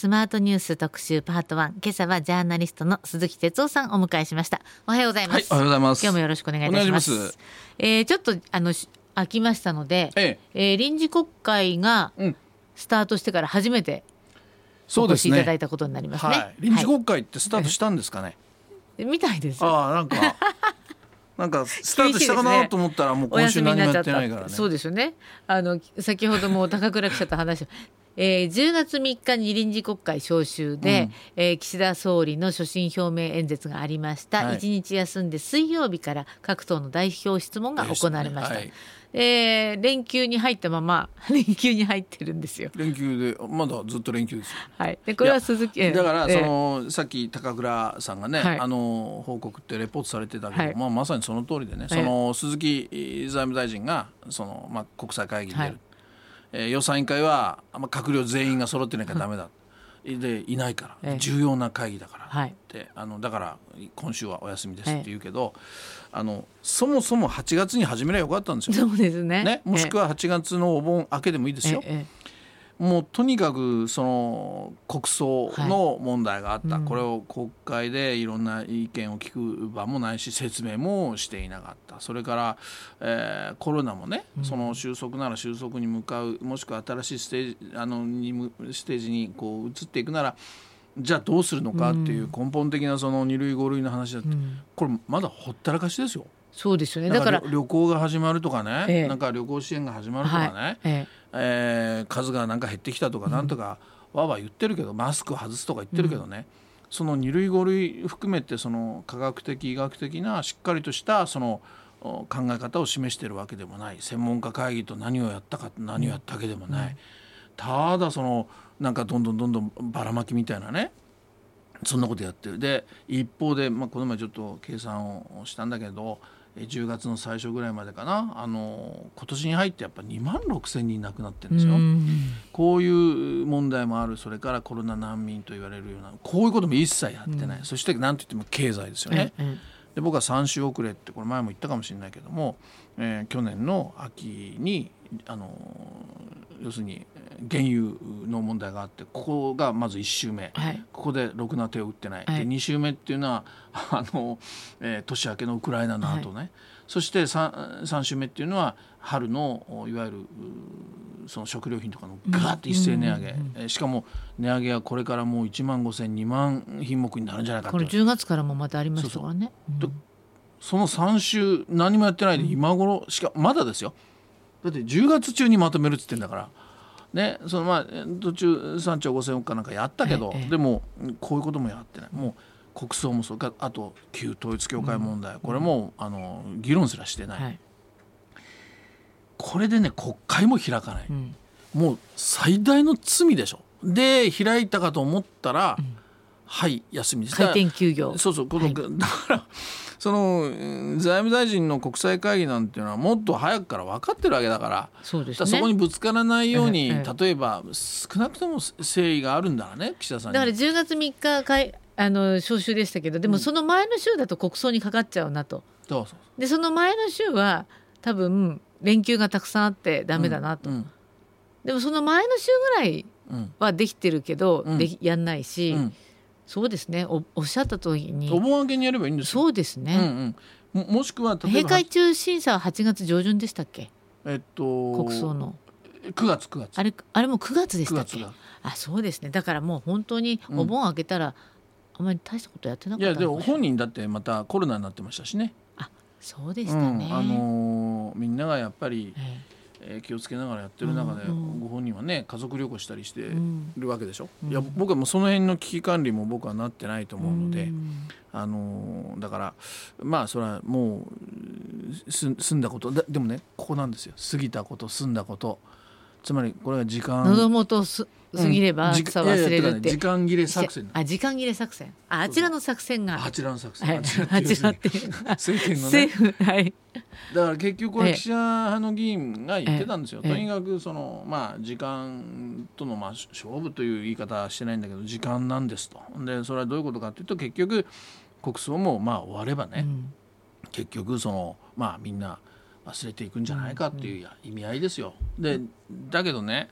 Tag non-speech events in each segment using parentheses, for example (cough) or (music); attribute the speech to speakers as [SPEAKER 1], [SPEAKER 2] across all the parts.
[SPEAKER 1] スマートニュース特集パート1今朝はジャーナリストの鈴木哲夫さんをお迎えしました。おはようございます、
[SPEAKER 2] はいおはようございます。
[SPEAKER 1] 今日もよろしくお願いいたします。
[SPEAKER 2] し
[SPEAKER 1] えーちょっとあのし飽きましたので、
[SPEAKER 2] え
[SPEAKER 1] え。ー臨時国会が
[SPEAKER 2] うん。
[SPEAKER 1] スタートしてから初めてお越しいただいたことになりますね。
[SPEAKER 2] はい。臨時国会ってスタートしたんですかね、
[SPEAKER 1] はいみたいです。
[SPEAKER 2] ああなんか (laughs) なんかスタートしたかなと思ったらもう今週何もや
[SPEAKER 1] っ
[SPEAKER 2] てないからね。
[SPEAKER 1] そうですよね。あの先ほども高倉記者と話しえー、10月3日に臨時国会召集で、
[SPEAKER 2] うん。
[SPEAKER 1] えー岸田総理の所信表明演説がありました、
[SPEAKER 2] はい。
[SPEAKER 1] 1日休んで水曜日から各党の代表質問が行われました、
[SPEAKER 2] はい。
[SPEAKER 1] えー連休に入ったまま (laughs) 連休に入ってるんですよ。
[SPEAKER 2] 連休でまだずっと連休ですよ。
[SPEAKER 1] はい、でこれは鈴木えー
[SPEAKER 2] だから
[SPEAKER 1] えー。
[SPEAKER 2] そのさっき高倉さんがね、
[SPEAKER 1] はい。
[SPEAKER 2] あの報告ってレポートされてたけど、
[SPEAKER 1] はい。
[SPEAKER 2] まあ、まさにその通りでね、
[SPEAKER 1] ええ
[SPEAKER 2] その鈴木財務大臣がその、まあ、国際会議に出る、
[SPEAKER 1] はい
[SPEAKER 2] えー予算委員会は、まあ、閣僚全員が揃ってなきゃダメだ。でいないから、
[SPEAKER 1] ええ。
[SPEAKER 2] 重要な会議だから、
[SPEAKER 1] はい。
[SPEAKER 2] ってあのだから今週はお休みですって言うけど、あのそもそも8月に始めればよかったんですよ。
[SPEAKER 1] そうですね。
[SPEAKER 2] ね、もしくは8月のお盆明けでもいいですよ。
[SPEAKER 1] ええ
[SPEAKER 2] もうとにかくその国葬の問題があった、
[SPEAKER 1] はい。うん
[SPEAKER 2] これを国会でいろんな意見を聞く場もないし説明もしていなかった。それから、えーコロナもね、その収束なら収束に向かうもしくは新しいステージあのにむステージにこう移っていくならじゃあどうするのかっていう根本的なその2類5類の話だって、
[SPEAKER 1] うん。
[SPEAKER 2] これまだほったらかしですよ。
[SPEAKER 1] そうですよね。
[SPEAKER 2] だか
[SPEAKER 1] らら
[SPEAKER 2] 旅旅行が始まるとかね、
[SPEAKER 1] ええ。
[SPEAKER 2] なんか旅行支援が始まるとかね、
[SPEAKER 1] はい。え
[SPEAKER 2] え。ー数がなんか減ってきたとかなんとかわーわー言ってるけど、マスク外すとか言ってるけどね、その2類5類含めてその科学的医学的なしっかりとしたそのお考え方を示しているわけでもない。専門家会議と何をやったか何をやったわけでもない、ただそのなんかどんどんどんどんばらまきみたいなね。そんなことやってる。で一方で、まあ、この前ちょっと計算をしたんだけどえ10月の最初ぐらいまでかな。あの今年に入ってやっぱ2万6千人亡くなってるんですよ。
[SPEAKER 1] うん。
[SPEAKER 2] こういう問題もある。それからコロナ難民と言われるようなこういうことも一切やってない、そして何といっても経済ですよね。
[SPEAKER 1] ええ。
[SPEAKER 2] で僕は3週遅れってこれ前も言ったかもしれないけども、えー去年の秋にあの要するにえー原油の問題があってここがまず1週目、
[SPEAKER 1] はい。
[SPEAKER 2] ここでろくな手を打ってない、
[SPEAKER 1] はい。
[SPEAKER 2] で2週目っていうのは (laughs) あの、えー年明けのウクライナの後ね、そして 3, 3週目っていうのは春のおいわゆるうその食料品とかのガーッと一斉値上げ、えーしかも値上げはこれからもう1万5千2万品目になるんじゃないか
[SPEAKER 1] これ
[SPEAKER 2] と
[SPEAKER 1] 10月からもまたありましたからね。うん
[SPEAKER 2] とその3週何もやってないで今頃しかまだですよ。だって10月中にまとめるっつってんだから。ね、そのまあえ途中3兆5千億かなんかやったけど、
[SPEAKER 1] ええ
[SPEAKER 2] でもこういうこともやってない。もう国葬もそうかあと旧統一教会問題、これもあの議論すらしてない、
[SPEAKER 1] はい。
[SPEAKER 2] これでね国会も開かない、
[SPEAKER 1] うん。
[SPEAKER 2] もう最大の罪でしょ。で開いたかと思ったら、はい休みです。
[SPEAKER 1] 回転休業。
[SPEAKER 2] そうそうこの、
[SPEAKER 1] はい。
[SPEAKER 2] だから (laughs) そのうん財務大臣の国際会議なんていうのはもっと早くから分かってるわけだから。
[SPEAKER 1] そうですね。
[SPEAKER 2] そこにぶつからないように、
[SPEAKER 1] えええ
[SPEAKER 2] 例えば少なくとも誠意があるんだらね岸田さんに。
[SPEAKER 1] だから10月3日かいあの招集でしたけどでもその前の週だと国葬にかかっちゃうなと。
[SPEAKER 2] そうそう
[SPEAKER 1] でその前の週は多分連休がたくさんあってダメだなと、
[SPEAKER 2] うん
[SPEAKER 1] でもその前の週ぐらい
[SPEAKER 2] うん
[SPEAKER 1] はできてるけど、
[SPEAKER 2] うん。
[SPEAKER 1] できやんないし、
[SPEAKER 2] うん
[SPEAKER 1] そうですね。おおっしゃった通りに。
[SPEAKER 2] お盆明けにやればいいんですよ。
[SPEAKER 1] そうです
[SPEAKER 2] うん
[SPEAKER 1] ね、
[SPEAKER 2] うん、ももしくは
[SPEAKER 1] 閉会中審査は8月上旬でしたっけ？
[SPEAKER 2] えっと
[SPEAKER 1] 国葬の。
[SPEAKER 2] 9月9月。
[SPEAKER 1] あれあれも9月でしたっけ
[SPEAKER 2] ？9月だ。
[SPEAKER 1] あそうですね。だからもう本当にお盆開けたら、あまり大したことやってなかった
[SPEAKER 2] いやでも本人だってまたコロナになってましたしね。
[SPEAKER 1] そうでし
[SPEAKER 2] うん。
[SPEAKER 1] たね、
[SPEAKER 2] あのーみんながやっぱり、
[SPEAKER 1] え
[SPEAKER 2] えー気をつけながらやってる中で、ご本人はね家族旅行したりしてるわけでしょ？
[SPEAKER 1] うん。
[SPEAKER 2] いや僕はもうその辺の危機管理も僕はなってないと思うので、
[SPEAKER 1] ん。
[SPEAKER 2] あのーだからまあそれはもうす済んだこと。だでもねここなんですよ。過ぎたこと済んだことつまりこれが時間。
[SPEAKER 1] 喉元す過ぎれば
[SPEAKER 2] うん
[SPEAKER 1] 草忘れるって。
[SPEAKER 2] ね時間切れ作戦。
[SPEAKER 1] あ時間切れ作戦。ああちらの作戦が。
[SPEAKER 2] あちらの作戦、
[SPEAKER 1] はい。あちらって
[SPEAKER 2] 政権のね。
[SPEAKER 1] はい。
[SPEAKER 2] だから結局これ
[SPEAKER 1] ええ
[SPEAKER 2] 岸田派の議員が言ってたんですよ、
[SPEAKER 1] ええ。
[SPEAKER 2] とにかくそのまあ時間とのまあ勝負という言い方はしてないんだけど時間なんですと。でそれはどういうことかというと結局国葬もまあ終わればね、
[SPEAKER 1] うん。
[SPEAKER 2] 結局そのまあみんな忘れていくんじゃないかっていう意味合いですよ。でだけどね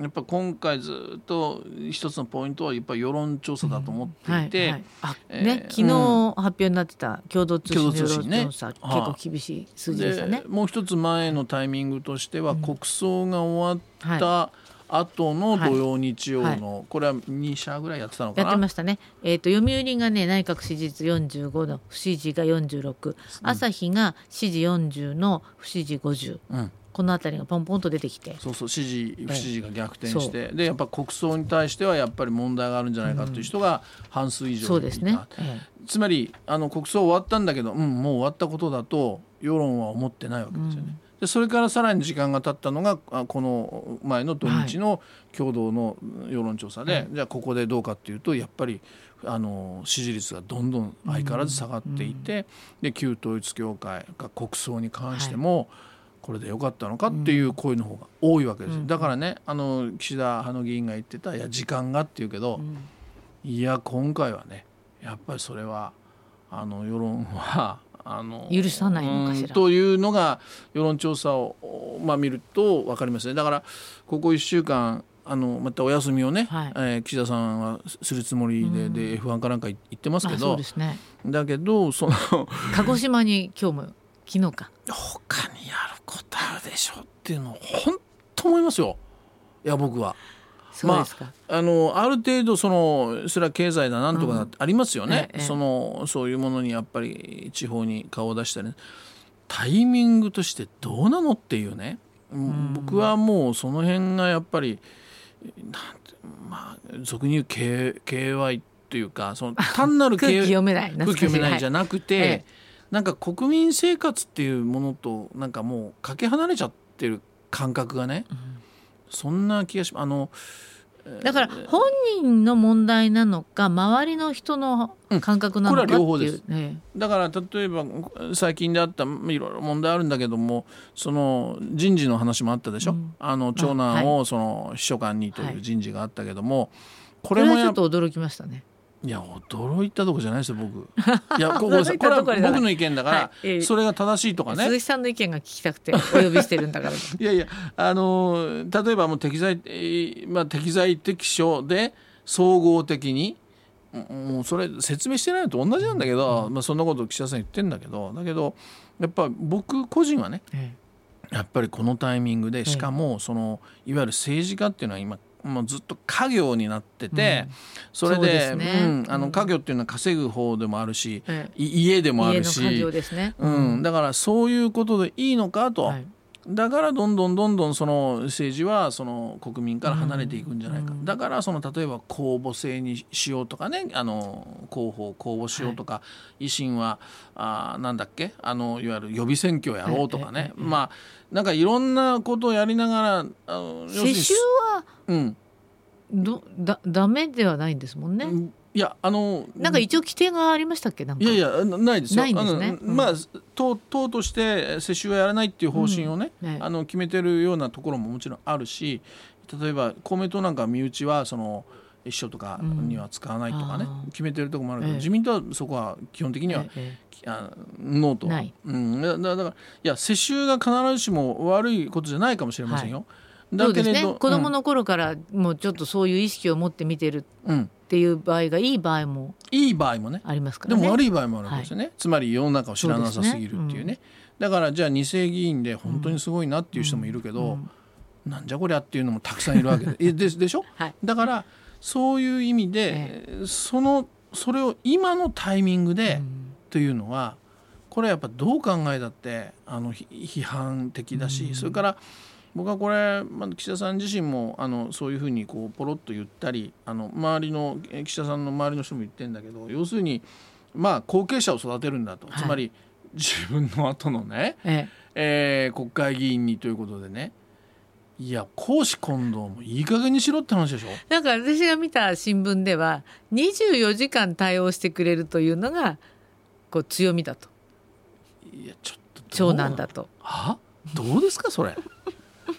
[SPEAKER 2] やっぱ今回ずっと一つのポイントはやっぱり世論調査だと思っていて、
[SPEAKER 1] はいはい。あ
[SPEAKER 2] えー
[SPEAKER 1] ね、昨日発表になってた共同通信の世論調査、結構厳しい数字でしたね。
[SPEAKER 2] で。もう一つ前のタイミングとしては、国葬が終わ
[SPEAKER 1] はい。
[SPEAKER 2] った後の
[SPEAKER 1] はい
[SPEAKER 2] 土曜日曜の、これは2社ぐらいやってたのか
[SPEAKER 1] やって
[SPEAKER 2] な
[SPEAKER 1] ましたね。えっ、と読売がね内閣支持率45の不支持が46、朝日が支持40の不支持50。
[SPEAKER 2] うん、
[SPEAKER 1] このあたりがポンポンと出てきて。
[SPEAKER 2] そうそう支持不支持が逆転
[SPEAKER 1] え
[SPEAKER 2] して、でやっぱ国葬に対してはやっぱり問題があるんじゃないかという人が半数以上いた。
[SPEAKER 1] そうですね。え
[SPEAKER 2] つまりあの国葬終わったんだけど、うん、もう終わったことだと世論は思ってないわけですよね。でそれからさらに時間が経ったのがあこの前の土日の共同の世論調査で、じゃあここでどうかっていうとやっぱりあの支持率がどんどん相変わらず下がっていて、で旧統一教会が国葬に関しても、これでよかったのかっていう声の方が多いわけですよ、だからねあの岸田派の議員が言ってた「いや時間が」って言うけど、いや今回はねやっぱりそれはあの世論はあの
[SPEAKER 1] 許さないのかしら
[SPEAKER 2] うんというのが世論調査を、まあ、見ると分かりますねだからここ1週間あのまたお休みをね、
[SPEAKER 1] はい
[SPEAKER 2] えー岸田さんはするつもりで,、で F1 かなんか行ってますけ
[SPEAKER 1] あそう
[SPEAKER 2] ど
[SPEAKER 1] ですね。
[SPEAKER 2] だけどその (laughs)
[SPEAKER 1] 鹿児島に今日も昨日か。
[SPEAKER 2] 他にやることあるでしょっていうのを本当思いますよいや僕は。
[SPEAKER 1] そうですか。
[SPEAKER 2] あのある程度そのそれは経済だなんとかだってありますよね、
[SPEAKER 1] ええ
[SPEAKER 2] そのそういうものにやっぱり地方に顔を出したり。ねタイミングとしてどうなのっていうね、僕はもうその辺がやっぱりなんてまあ俗に言う K KY っていうかその単なる (laughs)
[SPEAKER 1] 空気読めない。
[SPEAKER 2] 空気読めないじゃ
[SPEAKER 1] ん。
[SPEAKER 2] なくて、
[SPEAKER 1] ええ
[SPEAKER 2] なんか国民生活っていうものとなんかもうかけ離れちゃってる感覚がね、そんな気がしあの
[SPEAKER 1] だから本人の問題なのか周りの人の感覚なのかっていう。
[SPEAKER 2] これは両方です。
[SPEAKER 1] え
[SPEAKER 2] だから例えば最近であったまあいろいろ問題あるんだけどもその人事の話もあったでしょ、あの長男をその秘書官にという人事があったけども、こ
[SPEAKER 1] これはちょっと驚きましたね。
[SPEAKER 2] いや驚いたとこじゃないですよ僕。(laughs) いやここ
[SPEAKER 1] 驚いた
[SPEAKER 2] これは僕の意見だから、
[SPEAKER 1] はい。ええ
[SPEAKER 2] それが正しいとかね。
[SPEAKER 1] 鈴木さんの意見が聞きたくてお呼びしてるんだから。(laughs)
[SPEAKER 2] いやいやあの例えばもう適材、えーまあ、適材適所で総合的にもうそれ説明してないのと同じなんだけど、まあ、そんなこと岸田さん言ってんだけどだけどやっぱ僕個人はね
[SPEAKER 1] え
[SPEAKER 2] やっぱりこのタイミングでしかもそのいわゆる政治家っていうのは今もうずっと家業になってて、それ
[SPEAKER 1] そうでね。
[SPEAKER 2] うん、あ
[SPEAKER 1] うん。
[SPEAKER 2] の家業っていうのは稼ぐ方でもあるし、
[SPEAKER 1] え
[SPEAKER 2] い家でもあるし
[SPEAKER 1] 家業ですね。
[SPEAKER 2] うん、だからそういうことでいいのかと、
[SPEAKER 1] はい
[SPEAKER 2] だからどんどんどんどんその政治はその国民から離れていくんじゃないか、だからその例えば公募制にしようとかねあの候補を公募しようとか、維新はあーなんだっけ？あのいわゆる予備選挙をやろうとかね、まあなんかいろんなことをやりながら
[SPEAKER 1] 世襲は
[SPEAKER 2] うん。
[SPEAKER 1] どだダメではないんですもんね。
[SPEAKER 2] いやあの
[SPEAKER 1] なんか一応規定がありましたっけ？なんか。
[SPEAKER 2] いやいやなないですよ。
[SPEAKER 1] ないんですね。うん。
[SPEAKER 2] まあ党党として世襲はやらないっていう方針をね、
[SPEAKER 1] うん。ね。
[SPEAKER 2] あの決めてるようなところももちろんあるし、例えば公明党なんか身内はその秘書とかには使わないとかね、
[SPEAKER 1] うん
[SPEAKER 2] 決めてるところもあるけど、
[SPEAKER 1] ええ。
[SPEAKER 2] 自民党はそこは基本的には、
[SPEAKER 1] ええ
[SPEAKER 2] あノーと。うん、だからいや世襲が必ずしも悪いことじゃないかもしれませんよ。
[SPEAKER 1] そうですね。子供
[SPEAKER 2] の、
[SPEAKER 1] の頃からもうちょっとそういう意識を持って見てる
[SPEAKER 2] うん、
[SPEAKER 1] っていう場合がいい場合も
[SPEAKER 2] いい場合もね。
[SPEAKER 1] ありますからね。
[SPEAKER 2] でも悪い場合もあるわけですよね、つまり世の中を知らなさすぎるっていうね。
[SPEAKER 1] そうですね。
[SPEAKER 2] だからじゃあ二世議員で本当にすごいなっていう人もいるけど、なんじゃこりゃっていうのもたくさんいるわけで。(laughs) えででしょ、
[SPEAKER 1] はい。
[SPEAKER 2] だからそういう意味で、そのそれを今のタイミングで、というのはこれはやっぱどう考えたってあのひ批判的だし、それから僕はこれ、まあ、岸田さん自身もあのそういうふうにこうポロッと言ったりあの周りのえ岸田さんの周りの人も言ってるんだけど要するにまあ後継者を育てるんだと、
[SPEAKER 1] はい。
[SPEAKER 2] つまり自分の後のね、
[SPEAKER 1] え
[SPEAKER 2] え。ー国会議員にということでね。いや公私混同もいい加減にしろって話でしょ。
[SPEAKER 1] えなんか私が見た新聞では24時間対応してくれるというのがこう強みだと。
[SPEAKER 2] いやちょっと
[SPEAKER 1] 長男だと。
[SPEAKER 2] は？どうですかそれ？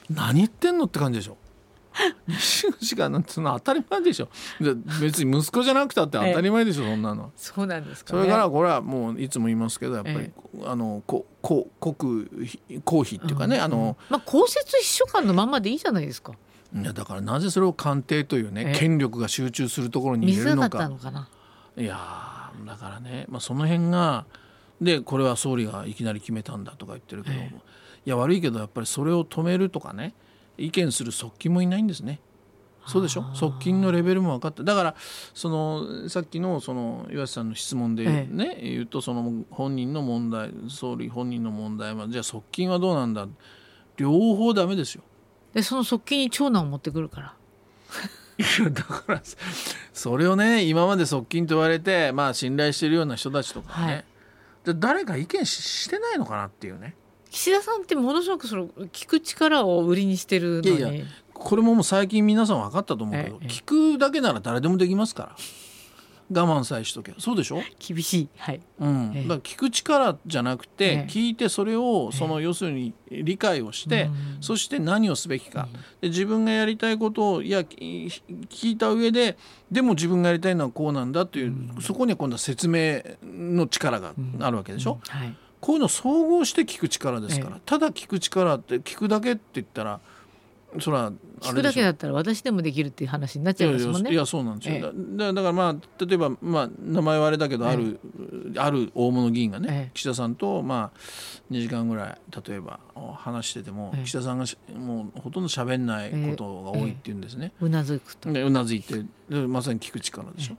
[SPEAKER 2] 何言ってんのって感じでしょ。24時間なんてそんな当たり前でしょ。で別に息子じゃなくたって当たり前でしょそんなの。
[SPEAKER 1] そうなんですかね。
[SPEAKER 2] それからこれはもういつも言いますけどやっぱり、
[SPEAKER 1] え
[SPEAKER 2] あのここ国費公費っていうかね、あの
[SPEAKER 1] まあ公設秘書官のままでいいじゃないですか。
[SPEAKER 2] いやだからなぜそれを官邸というね
[SPEAKER 1] え
[SPEAKER 2] 権力が集中するところに入れるのか。
[SPEAKER 1] ったのかな。い
[SPEAKER 2] やーだからね、まあ、その辺がでこれは総理がいきなり決めたんだとか言ってるけど、
[SPEAKER 1] え
[SPEAKER 2] いや悪いけどやっぱりそれを止めるとかね意見する側近もいないんですね。そうでしょ？側近のレベルも分かって。だからそのさっきのその岩瀬さんの質問で
[SPEAKER 1] え
[SPEAKER 2] ね、言うとその本人の問題総理本人の問題はじゃあ側近はどうなんだ？両方ダメですよ。
[SPEAKER 1] でその側近に長男を持ってくるから。
[SPEAKER 2] だからそれをね今まで側近と言われてまあ信頼してるような人たちとかね、
[SPEAKER 1] はい。
[SPEAKER 2] で誰か意見ししてないのかなっていうね
[SPEAKER 1] 岸田さんってものすごくその聞く力を売りにしてるのに。
[SPEAKER 2] いやいやこれももう最近皆さん分かったと思うけど、
[SPEAKER 1] ええ。
[SPEAKER 2] 聞くだけなら誰でもできますから。我慢さえしとけば。そうでしょ、
[SPEAKER 1] 厳しい。はい。
[SPEAKER 2] うん。
[SPEAKER 1] ええ。
[SPEAKER 2] だから聞く力じゃなくて、
[SPEAKER 1] ええ。
[SPEAKER 2] 聞いてそれをその要するに理解をして、
[SPEAKER 1] うん。
[SPEAKER 2] そして何をすべきか、で自分がやりたいことをいやき聞いた上ででも自分がやりたいのはこうなんだという、そこには今度は説明の力があるわけでしょ、
[SPEAKER 1] はい
[SPEAKER 2] こういうのを総合して聞く力ですから、
[SPEAKER 1] え
[SPEAKER 2] ただ聞く力って聞くだけって言ったらそれはあ
[SPEAKER 1] 聞くだけだったら私でもできるっていう話になっちゃいますもんね。
[SPEAKER 2] いやそうなんですよ、
[SPEAKER 1] ええ。
[SPEAKER 2] だだだからまあ例えば、まあ、名前はあれだけど、あるある大物議員がね、
[SPEAKER 1] ええ。
[SPEAKER 2] 岸田さんと、まあ、2時間ぐらい例えば話してても、
[SPEAKER 1] ええ。
[SPEAKER 2] 岸田さんがしもうほとんど喋んないことが多いって言うんですね。
[SPEAKER 1] うなずくと。
[SPEAKER 2] でうなずいてでまさに聞く力でしょ、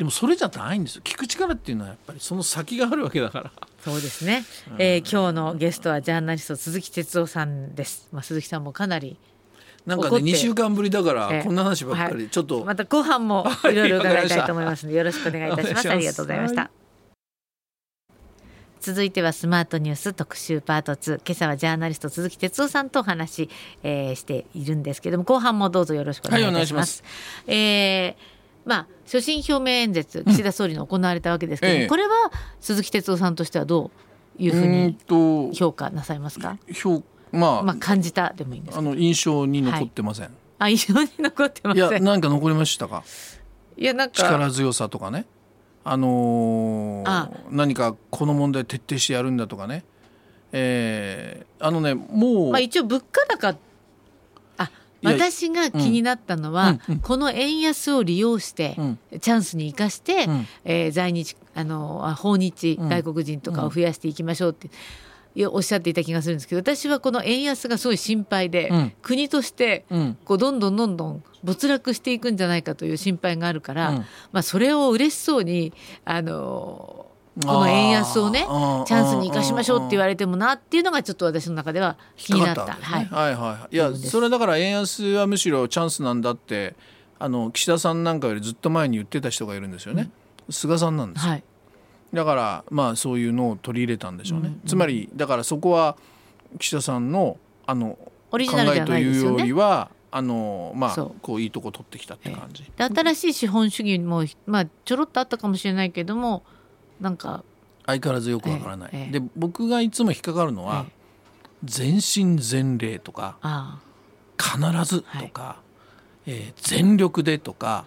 [SPEAKER 2] でもそれじゃないんですよ。聞く力っていうのはやっぱりその先があるわけだから。
[SPEAKER 1] そうですね、えー今日のゲストはジャーナリスト鈴木哲夫さんです、まあ、鈴木さんもかなり
[SPEAKER 2] なんかね
[SPEAKER 1] 怒って。
[SPEAKER 2] 2週間ぶりだか
[SPEAKER 1] ええ
[SPEAKER 2] らこんな話ばっかり、
[SPEAKER 1] はい
[SPEAKER 2] ちょっと、
[SPEAKER 1] また後半もいろいろ伺いたいと思います。のでよろしくお願いいたします。ありがとうございました、
[SPEAKER 2] は
[SPEAKER 1] 続いてはスマートニュース特集パート2今朝はジャーナリスト鈴木哲夫さんとお話し、えーしているんですけども後半もどうぞよろしくお願いいたします,、えーまあ所信表明演説岸田総理の行われたわけですけども、
[SPEAKER 2] ええ。
[SPEAKER 1] これは鈴木哲夫さんとしてはどういうふうに
[SPEAKER 2] と
[SPEAKER 1] 評価なさいますか、
[SPEAKER 2] 評まあ、
[SPEAKER 1] まあ感じたでもいいんです
[SPEAKER 2] あの印象に残ってません、
[SPEAKER 1] あ印象に残ってま
[SPEAKER 2] い、や
[SPEAKER 1] せん
[SPEAKER 2] なんか残りましたか？
[SPEAKER 1] いやなんか
[SPEAKER 2] 力強さとかね。あのー
[SPEAKER 1] あ。
[SPEAKER 2] 何かこの問題徹底してやるんだとかね。えーあのねもう、
[SPEAKER 1] まあ、一応物価高あ
[SPEAKER 2] いや
[SPEAKER 1] 私が気になったのは、
[SPEAKER 2] うんうん
[SPEAKER 1] この円安を利用して、
[SPEAKER 2] うん。
[SPEAKER 1] チャンスに生かして、
[SPEAKER 2] うん。
[SPEAKER 1] えー在日あのあ訪日
[SPEAKER 2] うん。
[SPEAKER 1] 外国人とかを増やしていきましょうって、おっしゃっていた気がするんですけど私はこの円安がすごい心配で、
[SPEAKER 2] うん。
[SPEAKER 1] 国として
[SPEAKER 2] うん。
[SPEAKER 1] こうどんどんどんどん没落していくんじゃないかという心配があるから、
[SPEAKER 2] うん。
[SPEAKER 1] まあ、それを嬉しそうにあのこの円安をねチャンスに生かしましょうって言わ
[SPEAKER 2] れ
[SPEAKER 1] れてもなっていうのがちょっと私の中では気になった。はい。
[SPEAKER 2] はいはいはい。いやそれだから円安はむしろチャンスなんだってあの岸田さんなんかよりずっと前に言ってた人がいるんですよね、菅さんなんですよ。
[SPEAKER 1] はい。
[SPEAKER 2] だからまあそういうのを取り入れたんでしょうね、
[SPEAKER 1] うん。うん
[SPEAKER 2] つまりだからそこは岸田さんのあの
[SPEAKER 1] オリジ
[SPEAKER 2] 考
[SPEAKER 1] ナルないで
[SPEAKER 2] えというよ。りはあのまあこういいとこ取ってきたって感じ、
[SPEAKER 1] で新しい資本主義も、まあ、ちょろっとあったかもしれないけどもなんか
[SPEAKER 2] 相変わらずよくわからない、
[SPEAKER 1] ええええ。
[SPEAKER 2] で僕がいつも引っかかるのは
[SPEAKER 1] ええ。
[SPEAKER 2] 全身全霊とか
[SPEAKER 1] あ
[SPEAKER 2] 必ずとか、えー全力でとか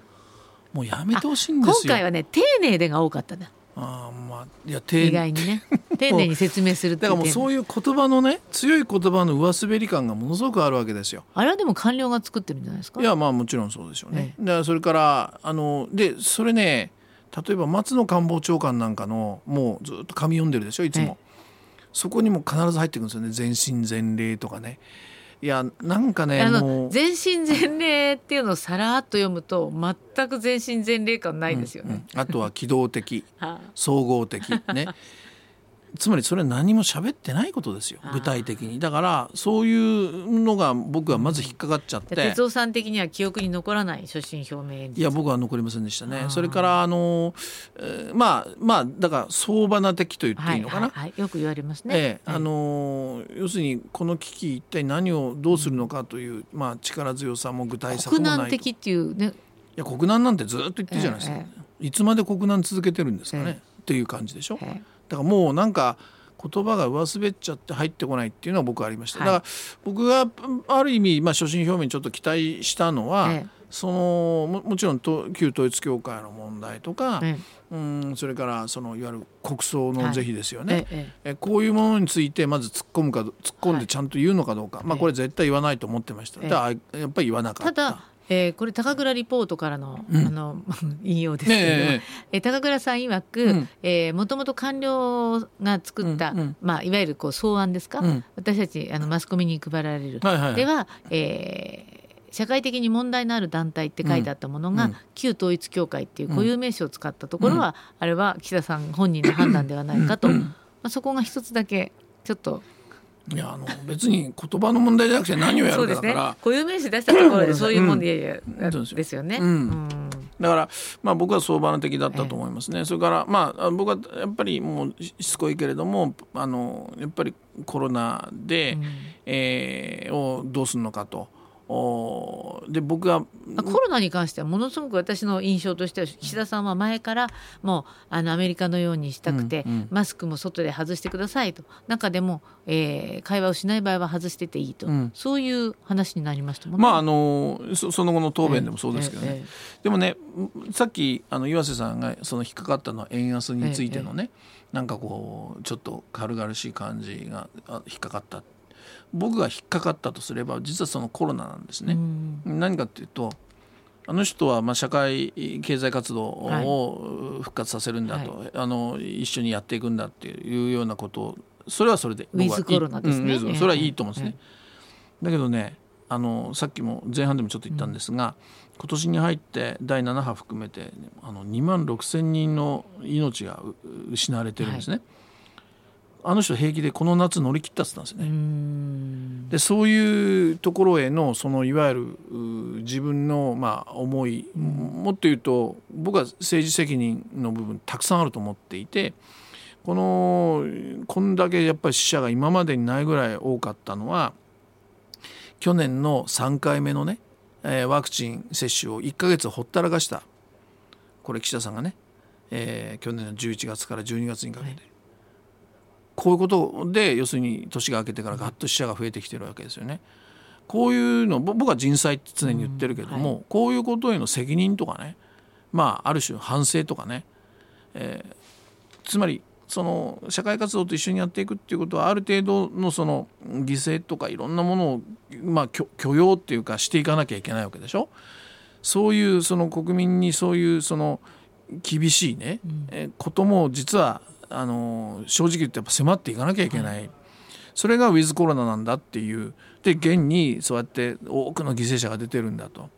[SPEAKER 2] もうやめてほしいん
[SPEAKER 1] あ
[SPEAKER 2] ですよ。
[SPEAKER 1] 今回はね丁寧でが多かったな。
[SPEAKER 2] あーまあいや丁
[SPEAKER 1] 意外にね。(laughs) 丁寧に説明する
[SPEAKER 2] だからもうそういう言葉のね強い言葉の上滑り感がものすごくあるわけですよ。
[SPEAKER 1] あれはでも官僚が作ってるんじゃないですか？
[SPEAKER 2] いやまあもちろんそうでしょうね。
[SPEAKER 1] え
[SPEAKER 2] だからそれからあのでそれね例えば松野官房長官なんかのもうずっと紙読んでるでしょいつも、そこにも必ず入ってくるんですよね全身全霊とかね。いやなんかね
[SPEAKER 1] あの全身全霊っていうのをさらっと読むと全く全身全霊感ないですよね。
[SPEAKER 2] うんあとは機動的 (laughs)
[SPEAKER 1] は
[SPEAKER 2] 総合的ね (laughs) つまりそれは何も喋ってないことですよ具体的に。だからそういうのが僕はまず引っかかっちゃって、
[SPEAKER 1] あ、哲夫さん的には記憶に残らない所信表明
[SPEAKER 2] いや僕は残りませんでしたね。それからあの、えーまあまあだから相場な的と言っていいのかな、
[SPEAKER 1] はいはいはい、よく言われますね。
[SPEAKER 2] ええあのー要するにこの危機一体何をどうするのかという、まあ、力強さも具体策
[SPEAKER 1] 国
[SPEAKER 2] もないと。い
[SPEAKER 1] 難的っていうね。
[SPEAKER 2] や国難なんてずっと言ってるじゃないですか、
[SPEAKER 1] え
[SPEAKER 2] いつまで国難続けてるんですかね、
[SPEAKER 1] え
[SPEAKER 2] っていう感じでしょ、
[SPEAKER 1] え
[SPEAKER 2] だからもうなんか言葉が上滑っちゃって入ってこないっていうのは僕はありました、
[SPEAKER 1] はい。
[SPEAKER 2] だから僕がある意味、まあ、所信表明にちょっと期待したのは、
[SPEAKER 1] ええ。
[SPEAKER 2] そのももちろんと旧統一教会の問題とか、うん。それからそのいわゆる国葬の是非ですよね、はい、ええ。こういうものについてまず突っ込むか突っ込んでちゃんと言うのかどうか、はい、まあこれ絶対言わないと思ってました、ええ、やっぱり言わなかった。
[SPEAKER 1] ただえー、これ高倉リポートからの,、あの (laughs) 引用ですけど、ねえ。ー、高倉さん曰く、うん、えー、もともと官僚が作った、まあ、いわゆるこう草案ですか、うん、私たちあのマスコミに配られる、では、えー、社会的に問題のある団体って書いてあったものが、うん、旧統一教会っていう固有名詞を使ったところは、うん、あれは岸田さん本人の判断ではないかと、まあ、そこが一つだけちょっと
[SPEAKER 2] いやあの別に言葉の問題じゃなくて何をやるかだから、
[SPEAKER 1] ね、固有名詞出したところでそういうもんで、うん、ですよね。うん、
[SPEAKER 2] だから、まあ、僕は相場の的だったと思いますね、えそれから、まあ、僕はやっぱりもうしつこいけれどもあのやっぱりコロナで、うん、えー、をどうするのかと。で僕は
[SPEAKER 1] コロナに関してはものすごく私の印象としては岸田さんは前からもうあのアメリカのようにしたくて、うんうん、マスクも外で外してくださいと。中でも、えー、会話をしない場合は外してていいと、うん、そういう話になりましたもん
[SPEAKER 2] ね。まああのそその後の答弁でもそうですけどね、えーえー、でもねさっきあの岩瀬さんがその引っかかったのは円安についてのね、えー、なんかこうちょっと軽々しい感じが引っかかった僕が引っかかったとすれば実はそのコロナなんですね。何かっていうとあの人はまあ社会経済活動を復活させるんだと、はい、あの一緒にやっていくんだっていうようなことをそれはそれで
[SPEAKER 1] 僕はいい、ね。
[SPEAKER 2] うん、それはいいと思うんですね。だけどねあのさっきも前半でもちょっと言ったんですが、うん、今年に入って第7波含めてあの2万6千人の命が失われてるんですね。はいあの人平気でこの夏乗り切ったったんですね。でそういうところへのそのいわゆる自分のまあ思い、もっと言うと僕は政治責任の部分たくさんあると思っていてこのこんだけやっぱり死者が今までにないぐらい多かったのは去年の3回目のね、えー、ワクチン接種を1ヶ月ほったらかしたこれ岸田さんがね、えー、去年の11月から12月にかけて。はいこういうことで要するに年が明けてからガッと死者が増えてきてるわけですよね。こういうの僕は人災って常に言ってるけども、うんはい、こういうことへの責任とかねまあある種反省とかね、えー、つまりその社会活動と一緒にやっていくっていうことはある程度のその犠牲とかいろんなものを、まあ、許容っていうかしていかなきゃいけないわけでしょ。そういうその国民にそういうその厳しいね、うん、えことも実はあの正直言ってやっぱ迫っていかなきゃいけない、はい、それがウィズコロナなんだっていう。で現にそうやって多くの犠牲者が出てるんだと。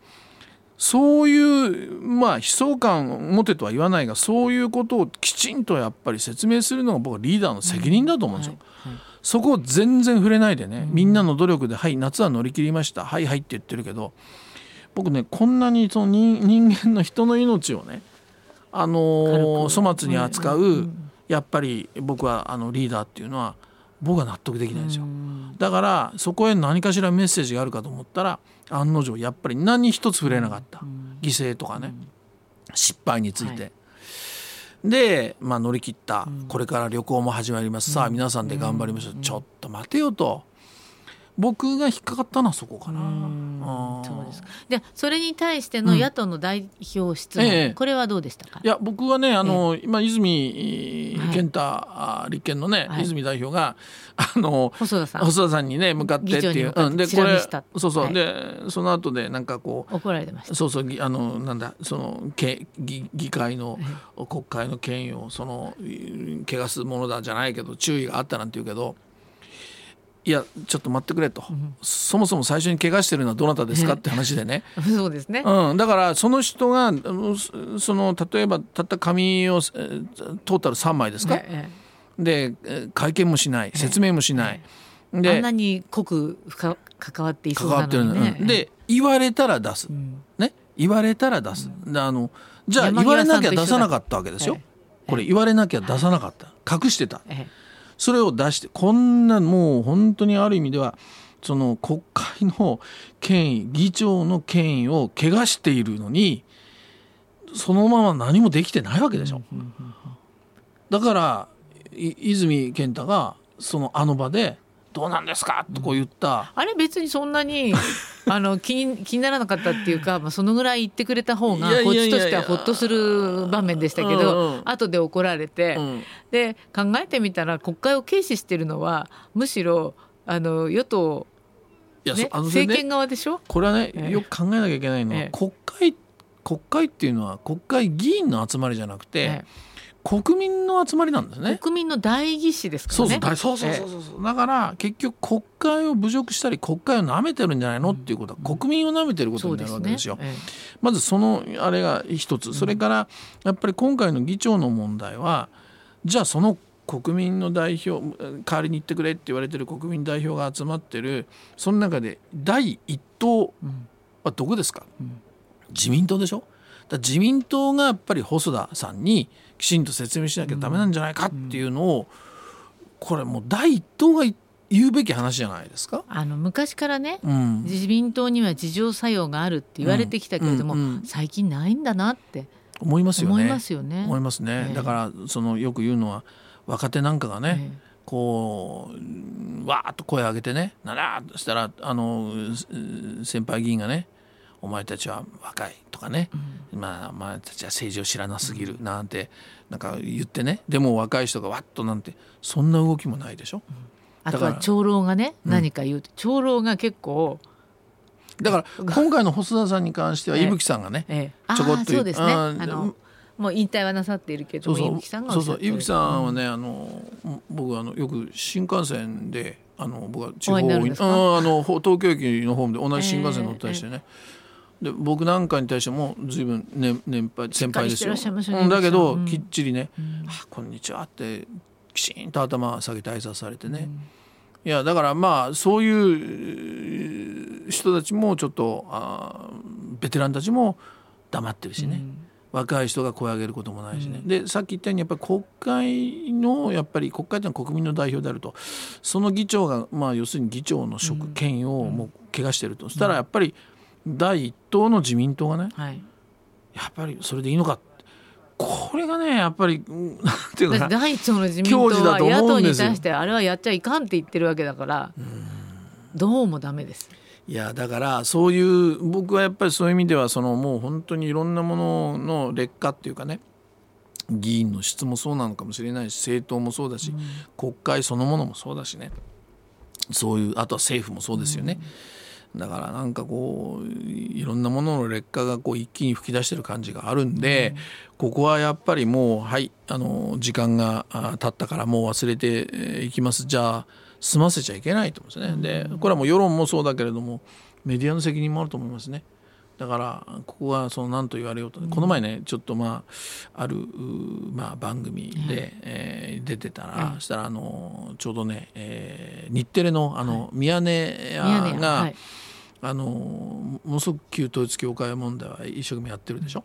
[SPEAKER 2] そういうまあ悲壮感を持てとは言わないがそういうことをきちんとやっぱり説明するのが僕はリーダーの責任だと思うんですよ。はいはい、そこを全然触れないでね、みんなの努力で「はい夏は乗り切りました。はいはい」って言ってるけど僕ねこんなにその人間の人の命をねあのー、粗末に扱うやっぱり僕はあのリーダーっていうのは僕は納得できないんですよ。だからそこへ何かしらメッセージがあるかと思ったら案の定やっぱり何一つ触れなかった。犠牲とかね。失敗について。はい。で、まあ、乗り切った、これから旅行も始まります、さあ皆さんで頑張りましょう、ちょっと待てよと僕が引っかかったのはそこかな。
[SPEAKER 1] そうですでそれに対しての野党の代表質問、うんええ、これはどうでしたか？
[SPEAKER 2] いや僕はねあの、え、今泉健太、はい、立憲のね、はい、泉代表が (laughs) あの
[SPEAKER 1] 細田さん。
[SPEAKER 2] 細田さんにね向かってっていう、うん、でこれそうそう、はい、でその後でなんかこ
[SPEAKER 1] う怒られてました。
[SPEAKER 2] そうそうあのなんだそのけ議議会の、国会の権威をその汚すものだじゃないけど注意があったなんて言うけどいやちょっと待ってくれと、うん、そもそも最初に怪我してるのはどなたですか？って話でね。(laughs)
[SPEAKER 1] そうですね、
[SPEAKER 2] うん、だからその人がその例えばたった紙をトータル3枚ですか、ええ、で会見もしない説明もしない、
[SPEAKER 1] え、であんなに濃く関わっていそうなのに、ね、
[SPEAKER 2] で言われたら出す、うん、ね？言われたら出す、うん、あのじゃあ言われなきゃ出さなかったわけですよ、これ言われなきゃ出さなかった。隠してた。それを出してこんなもう本当にある意味ではその国会の権威議長の権威を汚しているのにそのまま何もできてないわけでしょ。だから泉健太がそのあの場でどうなんですか？とこう言った、
[SPEAKER 1] あれ別にそんなに (laughs) あの気に気にならなかったっていうか、まあ、そのぐらい言ってくれた方がこっちとしてはほっとする場面でしたけど、後で怒られて、うん、で考えてみたら国会を軽視してるのはむしろあの与党ね、政権側でしょ？
[SPEAKER 2] これはね、えよく考えなきゃいけないのは、え国会国会っていうのは国会議員の集まりじゃなくて、え国民の集まりなんですね。
[SPEAKER 1] 国民の代議士ですからね。
[SPEAKER 2] そうそうそうそうそう、だから結局国会を侮辱したり国会を舐めてるんじゃないの？っていうことは、国民を舐めてることになるわけですよ。すね、まずそのあれが一つ、それからやっぱり今回の議長の問題は、じゃあその国民の代表代わりに言ってくれって言われてる国民代表が集まってるその中で第一党はどこですか、うん、自民党でしょ？だ自民党がやっぱり細田さんにきちんと説明しなきゃダメなんじゃないかっていうのを、これもう第一党が言うべき話じゃないですか。
[SPEAKER 1] あの昔からね、うん、自民党には自浄作用があるって言われてきたけれども、うん。うん。うん、最近ないんだなって
[SPEAKER 2] 思いますよね。
[SPEAKER 1] 思いますよね。
[SPEAKER 2] 思いますね。えー、だからそのよく言うのは若手なんかがね、えーこうわーっと声を上げてねならとしたらあの先輩議員がねお前たちは若いとかね、うん、まあお前たちは政治を知らなすぎるなんてなんか言ってね。でも若い人がわっとなんてそんな動きもないでしょ。うん、
[SPEAKER 1] あとは長老がね何か言う。と、長老が結構
[SPEAKER 2] だから今回の細田さんに関しては伊吹さんがね、え
[SPEAKER 1] え、ちょこっと言う、ね、あのもう引退はなさっているけど伊吹さんが
[SPEAKER 2] そうそう。伊吹さんはね、あの僕あのよく新幹線であの僕は地方あの東京駅のホームで同じ新幹線乗ったりしてね、えーで僕なんかに対しても随分年年配先輩ですよ、ね、だけど、うん、きっちりね「うん、あこんにちは」ってきちんと頭下げて挨拶されてね、うん、いやだからまあそういう人たちもちょっとあベテランたちも黙ってるしね、若い人が声を上げることもないしね、でさっき言ったようにやっぱり国会のやっぱり国会というのは国民の代表であると。その議長がまあ要するに議長の職権をもう怪我してると、そしたらやっぱり、第一党の自民党がね、はい、やっぱりそれでいいのかこれがねやっぱりなんていうか
[SPEAKER 1] 第一党の自民党は野党に対してあれはやっちゃいかんって言ってるわけだからどうもダメです。
[SPEAKER 2] いやだからそういう僕はやっぱりそういう意味ではそのもう本当にいろんなものの劣化っていうかね議員の質もそうなのかもしれないし政党もそうだし、うん、国会そのものもそうだしね。そういうあとは政府もそうですよね。うんだからなんかこういろんなものの劣化がこう一気に噴き出してる感じがあるんで、うん、ここはやっぱりもうはいあの時間が経ったからもう忘れていきます。じゃあ済ませちゃいけないと思うんですね。でこれはもう世論もそうだけれどもメディアの責任もあると思いますね。だからここはその何と言われようと、この前ねちょっとまああるまあ番組で、えー、出てたら、そしたらあのちょうどね、えー、日テレのあの、宮根屋が、あのものすごく旧統一教会問題は一生懸命やってるでしょ？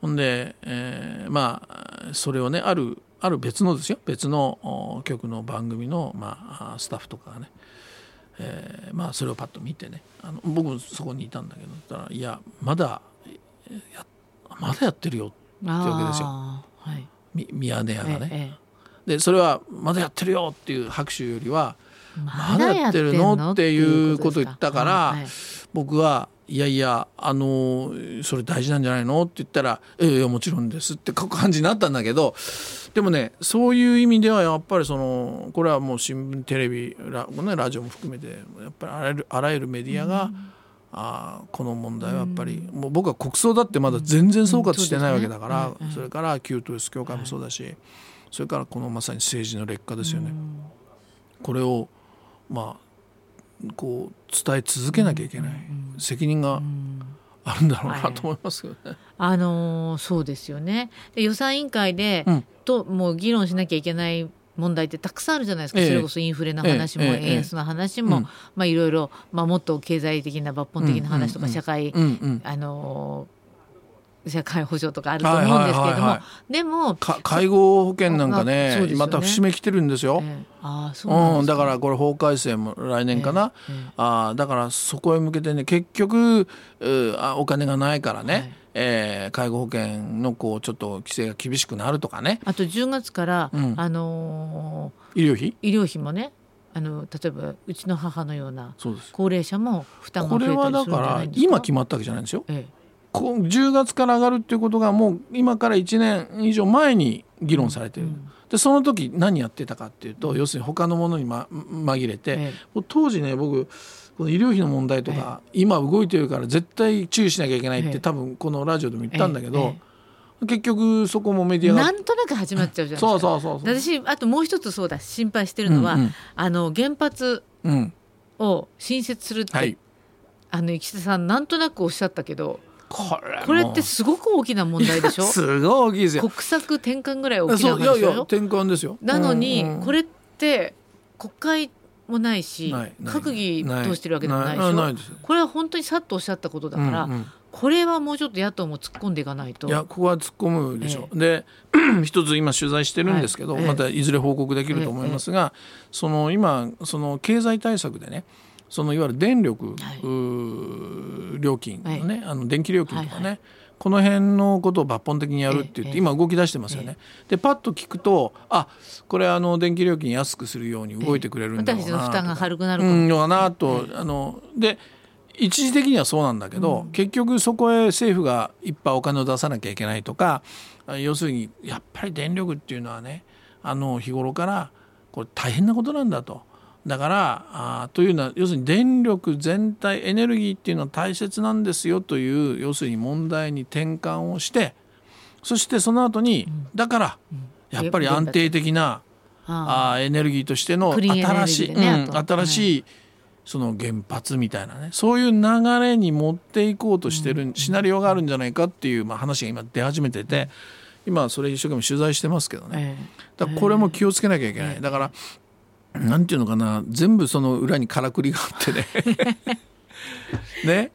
[SPEAKER 2] ほんで、えー、まあそれをねあるある別のですよ別の局の番組の、まあ、スタッフとかがね、えー、まあそれをパッと見てねあの僕もそこにいたんだけどたらいやまだやまだやってるよってわけですよ、はい、ミヤネ屋がね。ええ、でそれはまだやってるよっていう拍手よりはまだやってるの？っていうことを言ったか？ら、僕はいやいやあのそれ大事なんじゃないの？って言ったら「ええもちろんです」って感じになったんだけどでもねそういう意味ではやっぱりそのこれはもう新聞テレビラ,、ね、ラジオも含めてやっぱりあらゆるあらゆるメディアが、うん、あこの問題はやっぱり、うん、もう僕は国葬だってまだ全然総括してないわけだから、それから旧統一教会もそうだし、それからこのまさに政治の劣化ですよね。これをまあこう伝え続けなきゃいけない責任があるんだろうなと思いますよね。はい、
[SPEAKER 1] あのー、そうですよね。で予算委員会で、うん、ともう議論しなきゃいけない問題ってたくさんあるじゃないですか、ええ、それこそインフレの話も、え、円安の話も、まあ、いろいろ、まあ、もっと経済的な抜本的な話とか、社会、あの社会保障とかあると思うんですけれども、でも
[SPEAKER 2] 介護保険なんかね、ね、また節目来てるんですよ。えー、あそう、うん、だからこれ法改正も来年かな、えーえー、あだからそこへ向けてね結局あお金がないからね、はい、えー、介護保険のこうちょっと規制が厳しくなるとかね。
[SPEAKER 1] あと10月から、うん、あの
[SPEAKER 2] ー、医療費？
[SPEAKER 1] 医療費もねあの例えばうちの母のような高齢者も負担が
[SPEAKER 2] これ
[SPEAKER 1] 増えたり
[SPEAKER 2] はだか
[SPEAKER 1] するんじゃないんですか？
[SPEAKER 2] ら今決まったわけじゃないんですよ。
[SPEAKER 1] え
[SPEAKER 2] こう10月から上がるっていうことがもう今から1年以上前に議論されてる、でその時何やってたかっていうと、要するに他のものに、ま、紛れて、
[SPEAKER 1] ええ。
[SPEAKER 2] 当時ね僕この医療費の問題とか、今動いてるから絶対注意しなきゃいけないって、
[SPEAKER 1] ええ。
[SPEAKER 2] 多分このラジオでも言ったんだけど、
[SPEAKER 1] え
[SPEAKER 2] 結局そこもメディ
[SPEAKER 1] え
[SPEAKER 2] アが。
[SPEAKER 1] なんとなく始まっちゃうじゃない (laughs)
[SPEAKER 2] そう
[SPEAKER 1] ですか。
[SPEAKER 2] そうそうそう。
[SPEAKER 1] 私あともう一つそうだ。心配してるのは、
[SPEAKER 2] うんうん。
[SPEAKER 1] あの原発
[SPEAKER 2] うん。
[SPEAKER 1] を新設するって、
[SPEAKER 2] はい。
[SPEAKER 1] あの石田さんなんとなくおっしゃったけど
[SPEAKER 2] これも。
[SPEAKER 1] これってすごく大きな問題でしょ？
[SPEAKER 2] い (laughs) やすごい大きいですよ。
[SPEAKER 1] 国策転換ぐらい大きな
[SPEAKER 2] そういやいや
[SPEAKER 1] 話でしょ
[SPEAKER 2] 転換ですよ。
[SPEAKER 1] なのに、
[SPEAKER 2] うんうん。
[SPEAKER 1] これって国会もないし閣議通してるわけでもないでしょ？これは本当にさっとおっしゃったことだから、
[SPEAKER 2] うんうん。
[SPEAKER 1] これはもうちょっと野党も突っ込んでいかないと。
[SPEAKER 2] いやここは突っ込むでしょ。う、で (clears throat) 一つ今取材してるんですけど、
[SPEAKER 1] はい。ええ。
[SPEAKER 2] またいずれ報告できると思いますが、その今その経済対策でねそのいわゆる電力、
[SPEAKER 1] はい。
[SPEAKER 2] 料金のね、あの電気料金とかね、この辺のことを抜本的にやるって言って、
[SPEAKER 1] ええ
[SPEAKER 2] 今動き出してますよね。でパッと聞くとあこれあの電気料金安くするように動いてくれるんだろうな
[SPEAKER 1] 私たちの負担が軽くなる
[SPEAKER 2] のかなと、あので一時的にはそうなんだけど、結局そこへ政府がいっぱいお金を出さなきゃいけないとかあ要するにやっぱり電力っていうのはねあの日頃からこれ大変なことなんだと。だからあというのは要するに電力全体エネルギーっていうのは大切なんですよという要するに問題に転換をしてそしてその後に、だからやっぱり安定的な
[SPEAKER 1] あ
[SPEAKER 2] あー。エネルギーとしての新しい、
[SPEAKER 1] でね
[SPEAKER 2] うん新しいその原発みたいなねそういう流れに持っていこうとしてるシナリオがあるんじゃないかっていう、まあ、話が今出始めてて今それ一生懸命取材してますけどね。
[SPEAKER 1] え
[SPEAKER 2] だからこれも気をつけなきゃいけない。だからなんていうのかな全部その裏にからくりがあってね。(laughs) ね？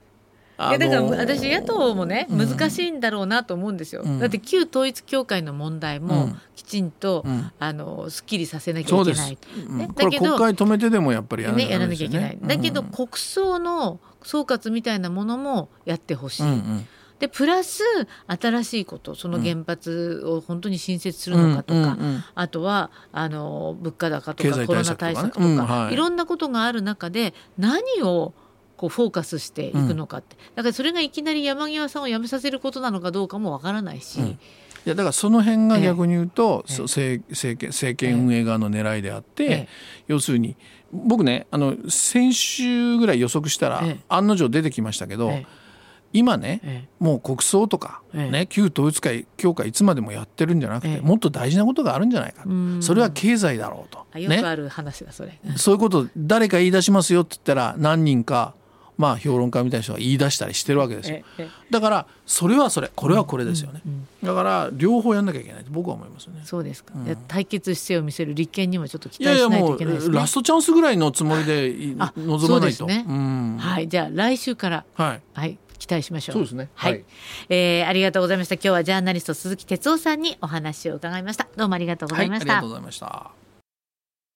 [SPEAKER 1] えいやだから私野党もね難しいんだろうなと思うんですよ、
[SPEAKER 2] うん。
[SPEAKER 1] だって旧統一教会の問題も
[SPEAKER 2] うん。
[SPEAKER 1] きちんと、
[SPEAKER 2] うん。
[SPEAKER 1] あのすっきりさせなきゃいうけない、
[SPEAKER 2] うん。
[SPEAKER 1] ね？だけど
[SPEAKER 2] 会止めてでもやっぱりやらな
[SPEAKER 1] ね、やらなきゃいけない、だけど
[SPEAKER 2] うん。
[SPEAKER 1] 国葬の総括みたいなものもやってほしい、
[SPEAKER 2] うんうん
[SPEAKER 1] でプラス新しいことその原発を本当に新設するのかとか、あとはあの物価高と
[SPEAKER 2] 経
[SPEAKER 1] かコロナ
[SPEAKER 2] 済対策とかうんはい。
[SPEAKER 1] い、ろんなことがある中で何をこうフォーカスしていくのかって、だからそれがいきなり山際さんを辞めさせることなのかどうかもわからないし、
[SPEAKER 2] うん。いやだからその辺が逆に言うと、
[SPEAKER 1] ええ。
[SPEAKER 2] 政政権政権運営側の狙いであって、
[SPEAKER 1] ええ。
[SPEAKER 2] 要するに僕ねあの先週ぐらい予測したら、
[SPEAKER 1] ええ。
[SPEAKER 2] 案の定出てきましたけど、
[SPEAKER 1] え
[SPEAKER 2] 今ね、
[SPEAKER 1] え
[SPEAKER 2] もう国葬とか、
[SPEAKER 1] ええ。
[SPEAKER 2] ね、旧統一会教会いつまでもやってるんじゃなくて、
[SPEAKER 1] ええ。
[SPEAKER 2] もっと大事なことがあるんじゃないか、
[SPEAKER 1] うん。
[SPEAKER 2] それは経済だろうと。ね、
[SPEAKER 1] あよくある話だそれ、
[SPEAKER 2] そういうこと誰か言い出しますよって言ったら何人かまあ評論家みたいな人が言い出したりしてるわけですよ。
[SPEAKER 1] ええ
[SPEAKER 2] だからそれはそれこれはこれですよね、だから両方やんなきゃいけないと僕は思いますよね。
[SPEAKER 1] そうですか、いや対決姿勢を見せる立憲にもちょっと期
[SPEAKER 2] いやいや
[SPEAKER 1] 待しないと
[SPEAKER 2] も
[SPEAKER 1] いけないですね。
[SPEAKER 2] うラストチャンスぐらいのつもりで臨まないと。
[SPEAKER 1] そうですね。
[SPEAKER 2] ん。
[SPEAKER 1] はい、じゃあ来週から、
[SPEAKER 2] はい。
[SPEAKER 1] はい、期待しましょう。
[SPEAKER 2] そうですね
[SPEAKER 1] はい、
[SPEAKER 2] はい
[SPEAKER 1] えーありがとうございました。今日はジャーナリスト鈴木哲夫さんにお話を伺いました。どうもありがとうございました。
[SPEAKER 2] はい、ありがとうございました。